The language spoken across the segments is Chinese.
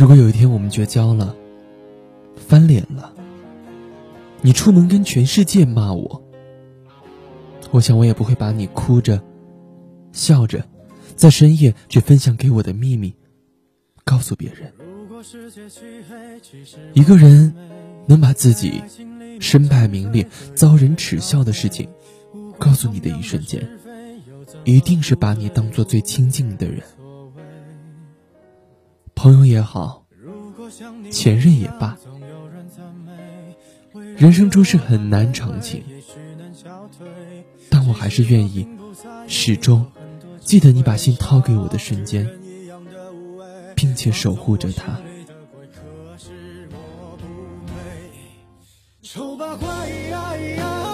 如果有一天我们绝交了，翻脸了，你出门跟全世界骂我，我想我也不会把你哭着、笑着，在深夜去分享给我的秘密，告诉别人。一个人能把自己身败名裂、遭人耻笑的事情告诉你的一瞬间，一定是把你当做最亲近的人。朋友也好，前任也罢，人生诸事很难长情，但我还是愿意始终记得你把心掏给我的瞬间，并且守护着他。能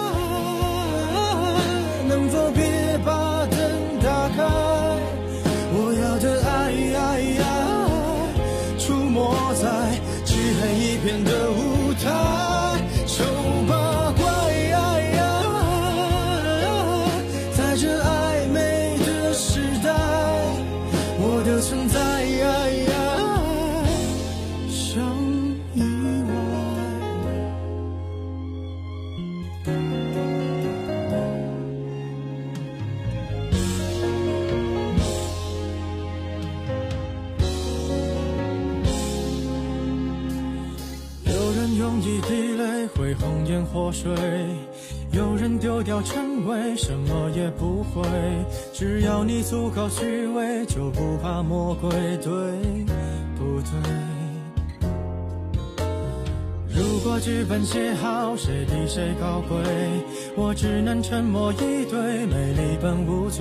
在漆黑一片的用一滴泪会红颜祸水，有人丢掉称谓，什么也不会。只要你足够虚伪，就不怕魔鬼，对不对？如果剧本写好，谁比谁高贵？我只能沉默以对，美丽本无罪。